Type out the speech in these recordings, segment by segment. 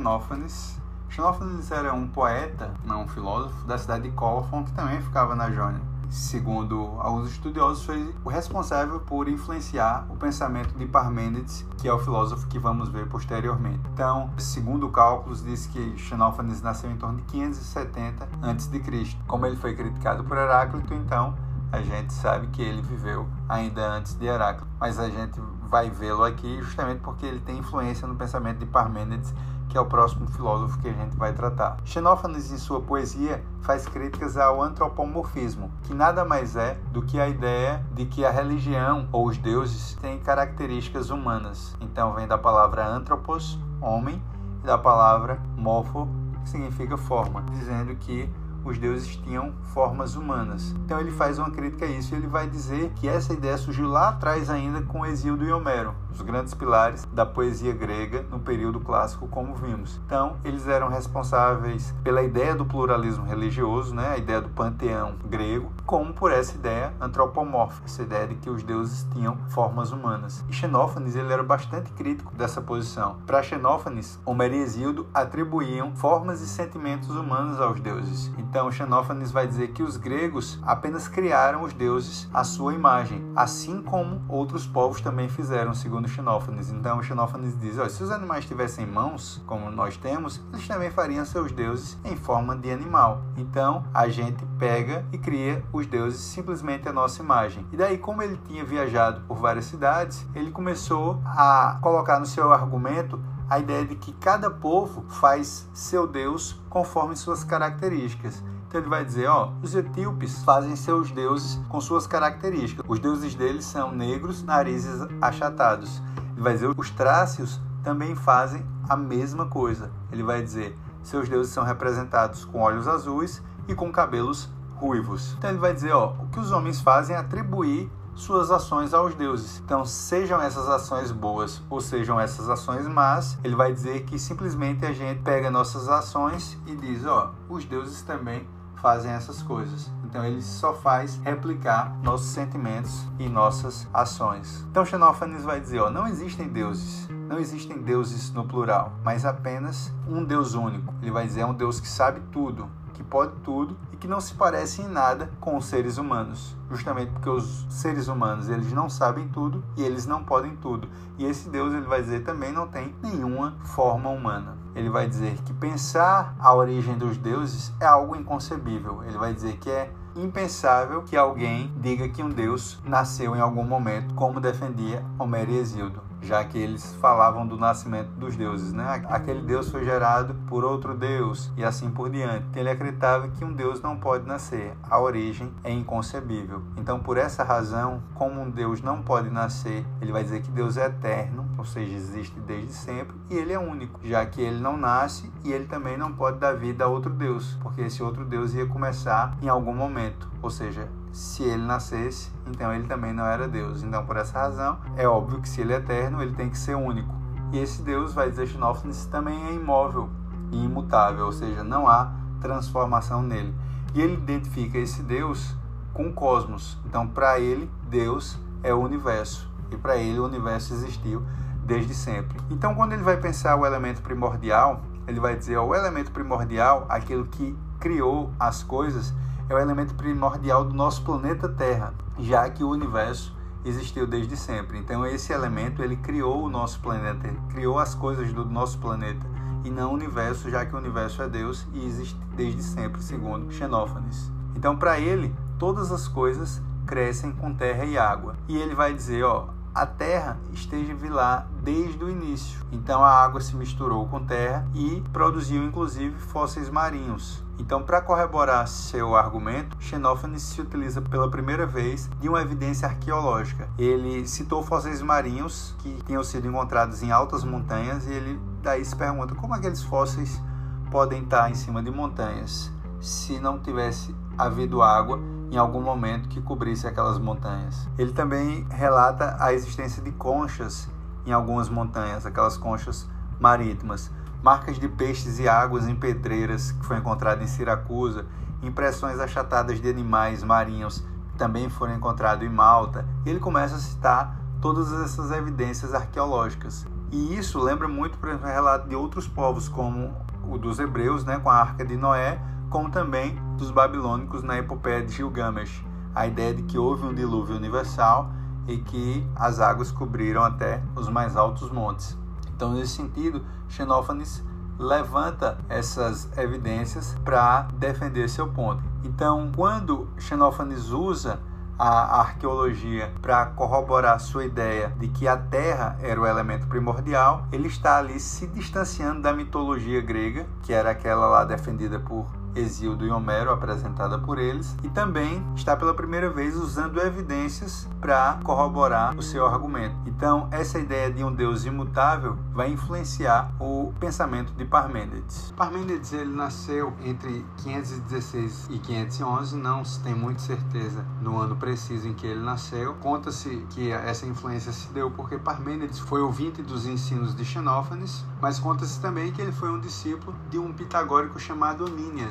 Xenófanes. Xenófanes era um poeta, não um filósofo, da cidade de Colophon, que também ficava na Jônia segundo alguns estudiosos, foi o responsável por influenciar o pensamento de Parmênides, que é o filósofo que vamos ver posteriormente. Então, segundo cálculos, diz que Xenófanes nasceu em torno de 570 a.C. Como ele foi criticado por Heráclito, então a gente sabe que ele viveu ainda antes de Heráclito, mas a gente vai vê-lo aqui justamente porque ele tem influência no pensamento de Parmênides que é o próximo filósofo que a gente vai tratar. Xenófanes, em sua poesia, faz críticas ao antropomorfismo, que nada mais é do que a ideia de que a religião ou os deuses têm características humanas. Então vem da palavra antropos, homem, e da palavra morfo, que significa forma, dizendo que os deuses tinham formas humanas. Então ele faz uma crítica a isso e ele vai dizer que essa ideia surgiu lá atrás ainda com Exíodo e Homero, os grandes pilares da poesia grega no período clássico, como vimos. Então eles eram responsáveis pela ideia do pluralismo religioso, né, a ideia do panteão grego, como por essa ideia antropomórfica, essa ideia de que os deuses tinham formas humanas. E Xenófanes ele era bastante crítico dessa posição. Para Xenófanes, Homero e Exíodo atribuíam formas e sentimentos humanos aos deuses. Então, Xenófanes vai dizer que os gregos apenas criaram os deuses à sua imagem, assim como outros povos também fizeram, segundo Xenófanes. Então, Xenófanes diz: oh, se os animais tivessem mãos, como nós temos, eles também fariam seus deuses em forma de animal. Então, a gente pega e cria os deuses simplesmente à nossa imagem. E daí, como ele tinha viajado por várias cidades, ele começou a colocar no seu argumento a ideia de que cada povo faz seu Deus conforme suas características. Então ele vai dizer, ó, os etíopes fazem seus deuses com suas características. Os deuses deles são negros, narizes achatados. Ele vai dizer, os trácios também fazem a mesma coisa. Ele vai dizer, seus deuses são representados com olhos azuis e com cabelos ruivos. Então ele vai dizer, ó, o que os homens fazem é atribuir suas ações aos deuses. Então, sejam essas ações boas ou sejam essas ações más, ele vai dizer que simplesmente a gente pega nossas ações e diz: ó, os deuses também fazem essas coisas. Então ele só faz replicar nossos sentimentos e nossas ações. Então Xenófanes vai dizer, ó, não existem deuses, não existem deuses no plural, mas apenas um Deus único. Ele vai dizer é um Deus que sabe tudo, que pode tudo e que não se parece em nada com os seres humanos, justamente porque os seres humanos eles não sabem tudo e eles não podem tudo. E esse Deus ele vai dizer também não tem nenhuma forma humana. Ele vai dizer que pensar a origem dos deuses é algo inconcebível. Ele vai dizer que é impensável que alguém diga que um deus nasceu em algum momento, como defendia Homero e Exildo já que eles falavam do nascimento dos deuses, né? Aquele deus foi gerado por outro deus e assim por diante. Ele acreditava que um deus não pode nascer, a origem é inconcebível. Então, por essa razão, como um deus não pode nascer, ele vai dizer que Deus é eterno, ou seja, existe desde sempre, e ele é único, já que ele não nasce e ele também não pode dar vida a outro deus, porque esse outro deus ia começar em algum momento, ou seja, se ele nascesse, então ele também não era Deus. Então, por essa razão, é óbvio que se ele é eterno, ele tem que ser único. E esse Deus, vai dizer Xenófanes, também é imóvel e imutável, ou seja, não há transformação nele. E ele identifica esse Deus com o cosmos. Então, para ele, Deus é o universo. E para ele, o universo existiu desde sempre. Então, quando ele vai pensar o elemento primordial, ele vai dizer: ó, o elemento primordial, aquilo que criou as coisas, é o elemento primordial do nosso planeta Terra, já que o universo existiu desde sempre. Então esse elemento ele criou o nosso planeta, criou as coisas do nosso planeta e não o universo, já que o universo é Deus e existe desde sempre, segundo Xenófanes. Então para ele todas as coisas crescem com terra e água. E ele vai dizer, ó, a terra esteve lá desde o início. Então a água se misturou com terra e produziu inclusive fósseis marinhos. Então, para corroborar seu argumento, Xenófanes se utiliza pela primeira vez de uma evidência arqueológica. Ele citou fósseis marinhos que tinham sido encontrados em altas montanhas e ele daí se pergunta como aqueles fósseis podem estar em cima de montanhas se não tivesse havido água em algum momento que cobrisse aquelas montanhas. Ele também relata a existência de conchas em algumas montanhas, aquelas conchas marítimas marcas de peixes e águas em pedreiras que foi encontrado em Siracusa, impressões achatadas de animais marinhos que também foram encontrados em Malta. E ele começa a citar todas essas evidências arqueológicas. E isso lembra muito, por exemplo, o relato de outros povos, como o dos hebreus, né, com a Arca de Noé, como também dos babilônicos na epopeia de Gilgamesh. A ideia de que houve um dilúvio universal e que as águas cobriram até os mais altos montes. Então, nesse sentido, Xenófanes levanta essas evidências para defender seu ponto. Então, quando Xenófanes usa a arqueologia para corroborar sua ideia de que a Terra era o elemento primordial, ele está ali se distanciando da mitologia grega, que era aquela lá defendida por Exíodo e Homero, apresentada por eles, e também está pela primeira vez usando evidências para corroborar o seu argumento. Então, essa ideia de um Deus imutável vai influenciar o pensamento de Parmênides. Parmênides ele nasceu entre 516 e 511, não se tem muita certeza no ano preciso em que ele nasceu. Conta-se que essa influência se deu porque Parmênides foi ouvinte dos ensinos de Xenófanes, mas conta-se também que ele foi um discípulo de um pitagórico chamado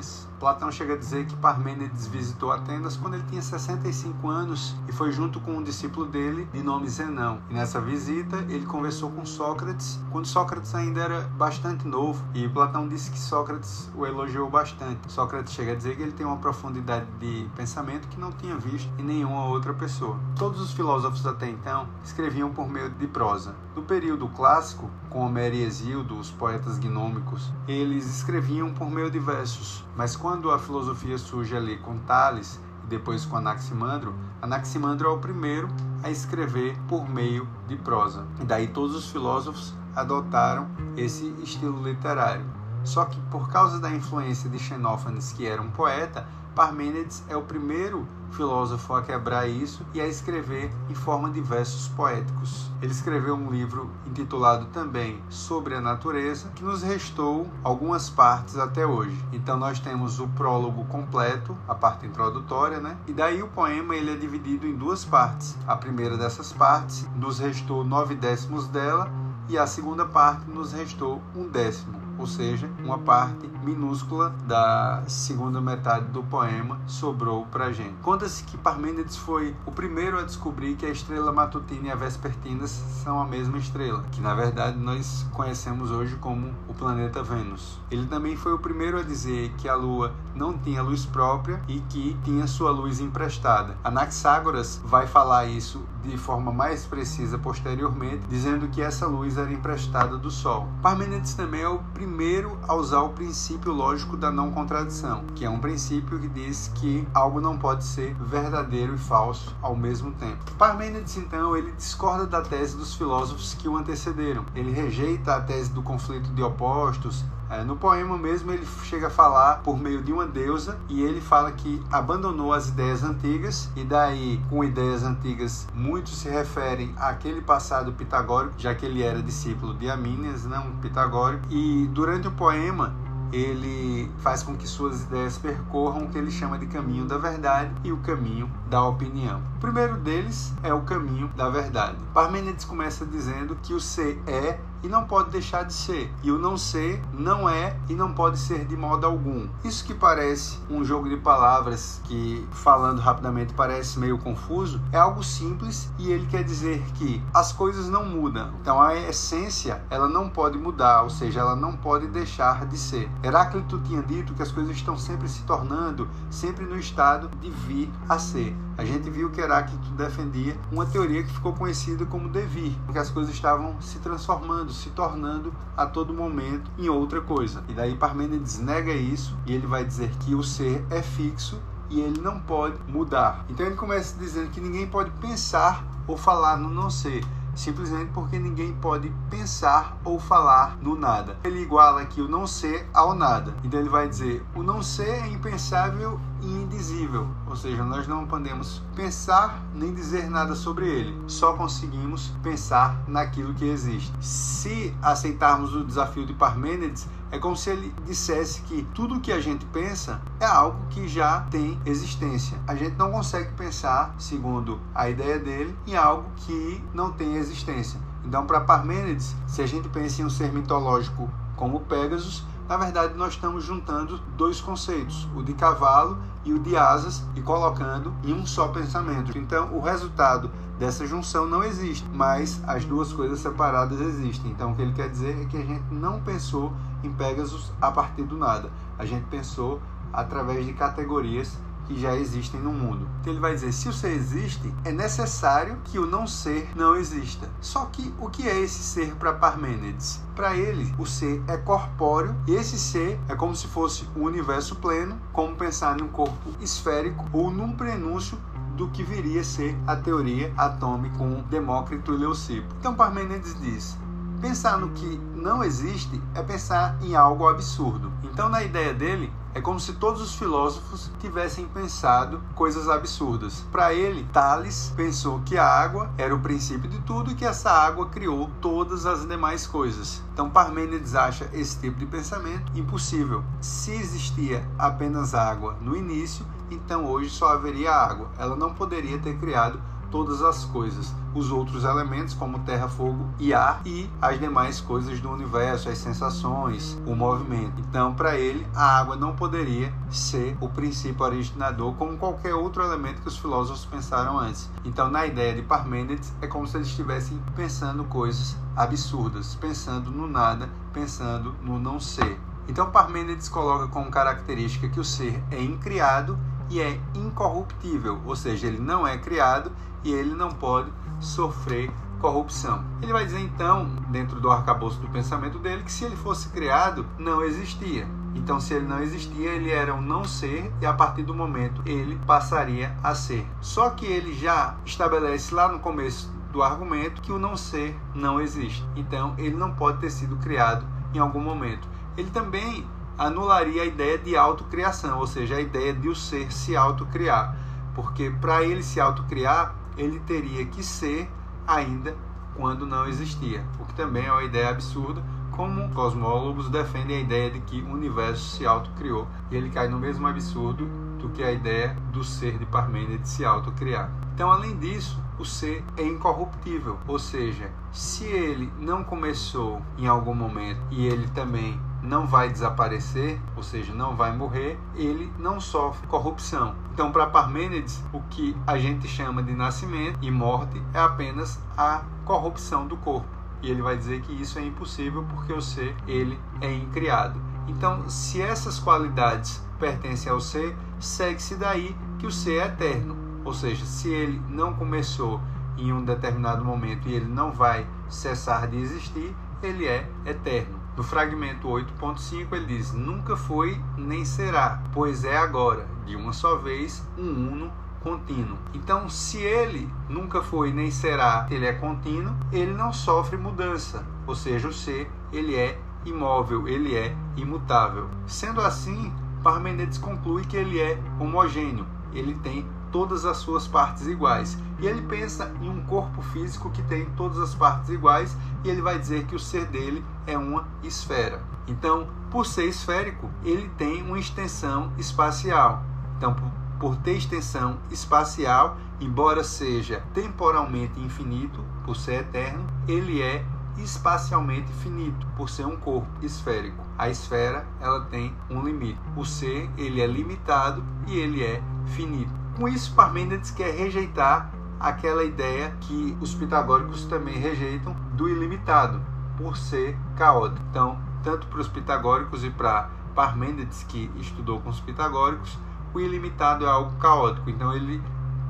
Amínias. Platão chega a dizer que Parmênides visitou Atenas quando ele tinha 65 anos e foi junto com um discípulo dele de nome Zenão. E nessa visita ele conversou com Sócrates quando Sócrates ainda era bastante novo e Platão disse que Sócrates o elogiou bastante. Sócrates chega a dizer que ele tem uma profundidade de pensamento que não tinha visto em nenhuma outra pessoa. Todos os filósofos até então escreviam por meio de prosa. No período clássico, com Homero e Hesíodo, os poetas gnômicos, eles escreviam por meio de versos, mas quando a filosofia surge ali com Tales e depois com Anaximandro, Anaximandro é o primeiro a escrever por meio de prosa. E daí todos os filósofos adotaram esse estilo literário. Só que por causa da influência de Xenófanes, que era um poeta, Parmênides é o primeiro filósofo a quebrar isso e a escrever em forma de versos poéticos. Ele escreveu um livro intitulado também Sobre a Natureza, que nos restou algumas partes até hoje. Então nós temos o prólogo completo, a parte introdutória, né? E daí o poema ele é dividido em duas partes. A primeira dessas partes nos restou nove décimos dela e a segunda parte nos restou um décimo ou seja, uma parte minúscula da segunda metade do poema sobrou para gente. Conta-se que Parmênides foi o primeiro a descobrir que a estrela matutina e a vespertina são a mesma estrela, que na verdade nós conhecemos hoje como o planeta Vênus. Ele também foi o primeiro a dizer que a Lua não tinha luz própria e que tinha sua luz emprestada. Anaxágoras vai falar isso de forma mais precisa posteriormente, dizendo que essa luz era emprestada do Sol. Parmênides também é o primeiro a usar o princípio lógico da não contradição, que é um princípio que diz que algo não pode ser verdadeiro e falso ao mesmo tempo. Parmênides então ele discorda da tese dos filósofos que o antecederam. Ele rejeita a tese do conflito de opostos, é, no poema mesmo ele chega a falar por meio de uma deusa e ele fala que abandonou as ideias antigas e daí com ideias antigas muitos se referem àquele passado pitagórico, já que ele era discípulo de Amínias, não pitagórico. E durante o poema ele faz com que suas ideias percorram o que ele chama de caminho da verdade e o caminho da opinião. O primeiro deles é o caminho da verdade. Parmênides começa dizendo que o ser é e não pode deixar de ser. E o não ser não é e não pode ser de modo algum. Isso que parece um jogo de palavras que, falando rapidamente, parece meio confuso, é algo simples e ele quer dizer que as coisas não mudam. Então a essência, ela não pode mudar, ou seja, ela não pode deixar de ser. Heráclito tinha dito que as coisas estão sempre se tornando, sempre no estado de vir a ser. A gente viu que Heráclito defendia uma teoria que ficou conhecida como devir, porque as coisas estavam se transformando se tornando a todo momento em outra coisa. E daí Parmênides nega isso e ele vai dizer que o ser é fixo e ele não pode mudar. Então ele começa dizendo que ninguém pode pensar ou falar no não ser simplesmente porque ninguém pode pensar ou falar no nada. Ele iguala aqui o não ser ao nada. Então ele vai dizer: o não ser é impensável e indizível, ou seja, nós não podemos pensar nem dizer nada sobre ele, só conseguimos pensar naquilo que existe. Se aceitarmos o desafio de Parmênides, é como se ele dissesse que tudo que a gente pensa é algo que já tem existência. A gente não consegue pensar, segundo a ideia dele, em algo que não tem existência. Então, para Parmênides, se a gente pensa em um ser mitológico como Pegasus, Na verdade, nós estamos juntando dois conceitos, o de cavalo e o de asas, e colocando em um só pensamento. Então, o resultado dessa junção não existe, mas as duas coisas separadas existem. Então, o que ele quer dizer é que a gente não pensou em Pegasus a partir do nada. A gente pensou através de categorias que já existem no mundo. Então ele vai dizer: se o ser existe, é necessário que o não ser não exista. Só que o que é esse ser para Parmênides? Para ele, o ser é corpóreo e esse ser é como se fosse o universo pleno, como pensar em um corpo esférico ou num prenúncio do que viria a ser a teoria atômica com Demócrito e Leucipo. Então Parmênides diz: Pensar no que não existe é pensar em algo absurdo. Então, na ideia dele, é como se todos os filósofos tivessem pensado coisas absurdas. Para ele, Tales pensou que a água era o princípio de tudo e que essa água criou todas as demais coisas. Então, Parmênides acha esse tipo de pensamento impossível. Se existia apenas água no início, então hoje só haveria água. Ela não poderia ter criado todas as coisas, os outros elementos como terra, fogo e ar e as demais coisas do universo, as sensações, o movimento. Então, para ele, a água não poderia ser o princípio originador como qualquer outro elemento que os filósofos pensaram antes. Então, na ideia de Parmênides, é como se eles estivessem pensando coisas absurdas, pensando no nada, pensando no não ser. Então, Parmênides coloca como característica que o ser é incriado e é incorruptível, ou seja, ele não é criado e ele não pode sofrer corrupção. Ele vai dizer então, dentro do arcabouço do pensamento dele, que se ele fosse criado, não existia. Então, se ele não existia, ele era um não ser e a partir do momento ele passaria a ser. Só que ele já estabelece lá no começo do argumento que o não ser não existe. Então, ele não pode ter sido criado em algum momento. Ele também anularia a ideia de autocriação, ou seja, a ideia de o ser se autocriar. Porque para ele se autocriar, ele teria que ser ainda quando não existia, o que também é uma ideia absurda, como cosmólogos defendem a ideia de que o universo se autocriou, e ele cai no mesmo absurdo do que a ideia do ser de Parmênides se autocriar. Então, além disso, o ser é incorruptível, ou seja, se ele não começou em algum momento e ele também não vai desaparecer, ou seja, não vai morrer, ele não sofre corrupção. Então, para Parmênides, o que a gente chama de nascimento e morte é apenas a corrupção do corpo. E ele vai dizer que isso é impossível porque o ser ele é incriado. Então, se essas qualidades pertencem ao ser, segue-se daí que o ser é eterno. Ou seja, se ele não começou em um determinado momento e ele não vai cessar de existir, ele é eterno. No fragmento 8.5 ele diz: Nunca foi nem será, pois é agora, de uma só vez, um uno contínuo. Então, se ele nunca foi nem será, ele é contínuo, ele não sofre mudança, ou seja, o ser ele é imóvel, ele é imutável. Sendo assim, Parmenides conclui que ele é homogêneo, ele tem todas as suas partes iguais. E ele pensa em um corpo físico que tem todas as partes iguais e ele vai dizer que o ser dele é uma esfera. Então, por ser esférico, ele tem uma extensão espacial. Então, por ter extensão espacial, embora seja temporalmente infinito, por ser eterno, ele é espacialmente finito, por ser um corpo esférico. A esfera, ela tem um limite. O ser, ele é limitado e ele é finito. Com isso, Parmênides quer rejeitar aquela ideia que os pitagóricos também rejeitam do ilimitado, por ser caótico. Então, tanto para os pitagóricos e para Parmênides, que estudou com os pitagóricos, o ilimitado é algo caótico. Então, ele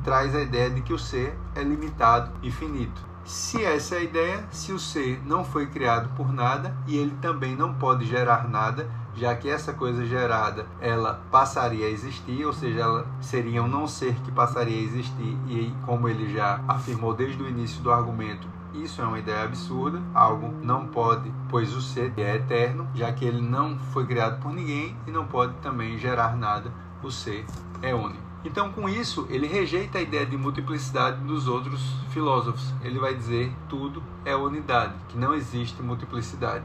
traz a ideia de que o ser é limitado e finito. Se essa é a ideia, se o ser não foi criado por nada e ele também não pode gerar nada, já que essa coisa gerada ela passaria a existir, ou seja, ela seria um não ser que passaria a existir, e como ele já afirmou desde o início do argumento, isso é uma ideia absurda, algo não pode, pois o ser é eterno, já que ele não foi criado por ninguém e não pode também gerar nada, o ser é único. Então, com isso, ele rejeita a ideia de multiplicidade dos outros filósofos. Ele vai dizer tudo é unidade, que não existe multiplicidade.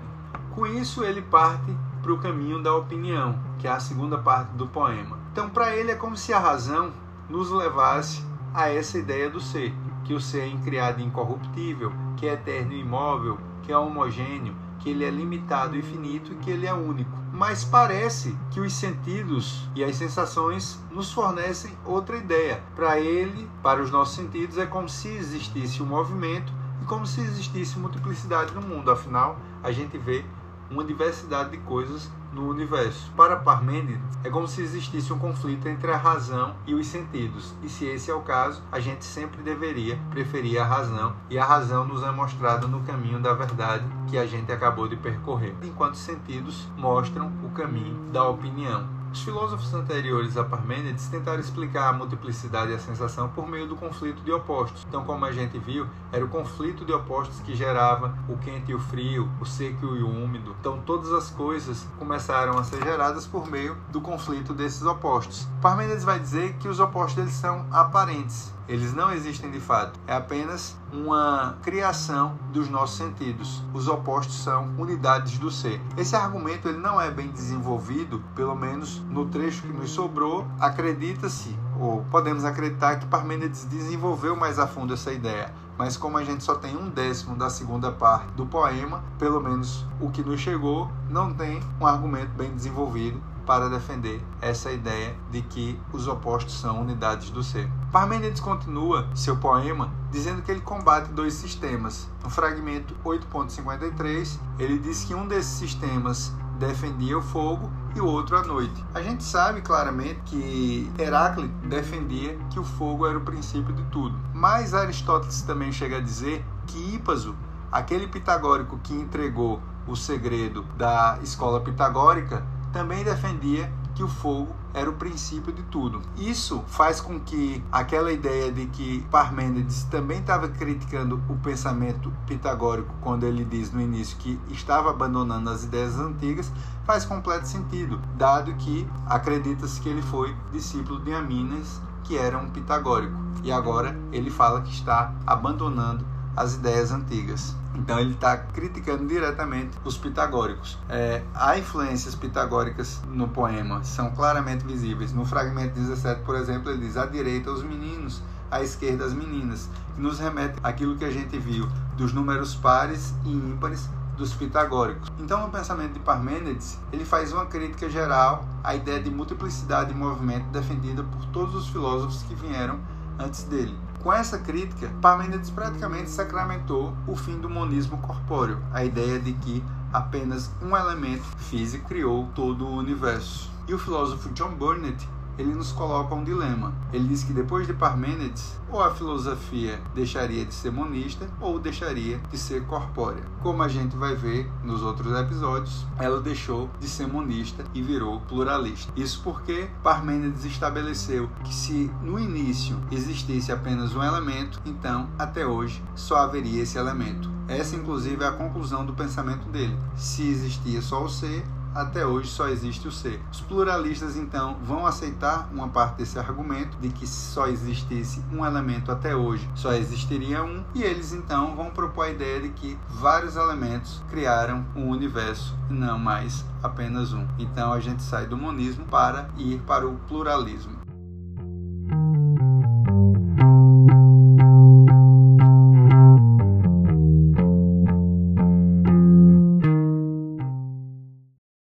Com isso, ele parte para o caminho da opinião, que é a segunda parte do poema. Então, para ele, é como se a razão nos levasse a essa ideia do ser, que o ser é incriado e incorruptível, que é eterno e imóvel, que é homogêneo, que ele é limitado e finito e que ele é único. Mas parece que os sentidos e as sensações nos fornecem outra ideia. Para ele, para os nossos sentidos, é como se existisse um movimento e como se existisse multiplicidade no mundo. Afinal, a gente vê uma diversidade de coisas no universo. Para Parmênides, é como se existisse um conflito entre a razão e os sentidos. E se esse é o caso, a gente sempre deveria preferir a razão, e a razão nos é mostrada no caminho da verdade que a gente acabou de percorrer, enquanto os sentidos mostram o caminho da opinião. Os filósofos anteriores a Parmênides tentaram explicar a multiplicidade e a sensação por meio do conflito de opostos. Então, como a gente viu, era o conflito de opostos que gerava o quente e o frio, o seco e o úmido. Então, todas as coisas começaram a ser geradas por meio do conflito desses opostos. Parmênides vai dizer que os opostos são aparentes. Eles não existem de fato. É apenas uma criação dos nossos sentidos. Os opostos são unidades do ser. Esse argumento ele não é bem desenvolvido, pelo menos no trecho que nos sobrou. Acredita-se, ou podemos acreditar que Parmênides desenvolveu mais a fundo essa ideia. Mas como a gente só tem um décimo da segunda parte do poema, pelo menos o que nos chegou, não tem um argumento bem desenvolvido para defender essa ideia de que os opostos são unidades do ser. Parmênides continua seu poema dizendo que ele combate dois sistemas. No fragmento 8.53, ele diz que um desses sistemas defendia o fogo e o outro a noite. A gente sabe claramente que Heráclito defendia que o fogo era o princípio de tudo. Mas Aristóteles também chega a dizer que Ípaso, aquele pitagórico que entregou o segredo da escola pitagórica, também defendia que o fogo era o princípio de tudo. Isso faz com que aquela ideia de que Parmênides também estava criticando o pensamento pitagórico quando ele diz no início que estava abandonando as ideias antigas, faz completo sentido, dado que acredita-se que ele foi discípulo de Amínias, que era um pitagórico. E agora ele fala que está abandonando as ideias antigas. Então ele está criticando diretamente os pitagóricos. É, há influências pitagóricas no poema, são claramente visíveis. No fragmento 17, por exemplo, ele diz: à direita os meninos, à esquerda as meninas, que nos remete àquilo que a gente viu dos números pares e ímpares dos pitagóricos. Então, no pensamento de Parmênides, ele faz uma crítica geral à ideia de multiplicidade de movimento defendida por todos os filósofos que vieram antes dele. Com essa crítica, Parmênides praticamente sacramentou o fim do monismo corpóreo, a ideia de que apenas um elemento físico criou todo o universo. E o filósofo John Burnett ele nos coloca um dilema. Ele diz que depois de Parmênides, ou a filosofia deixaria de ser monista ou deixaria de ser corpórea. Como a gente vai ver nos outros episódios, ela deixou de ser monista e virou pluralista. Isso porque Parmênides estabeleceu que se no início existisse apenas um elemento, então até hoje só haveria esse elemento. Essa, inclusive, é a conclusão do pensamento dele. Se existia só o ser, até hoje só existe o ser. Os pluralistas então vão aceitar uma parte desse argumento de que se só existisse um elemento até hoje, só existiria um, e eles então vão propor a ideia de que vários elementos criaram um universo não mais apenas um. Então a gente sai do monismo para ir para o pluralismo.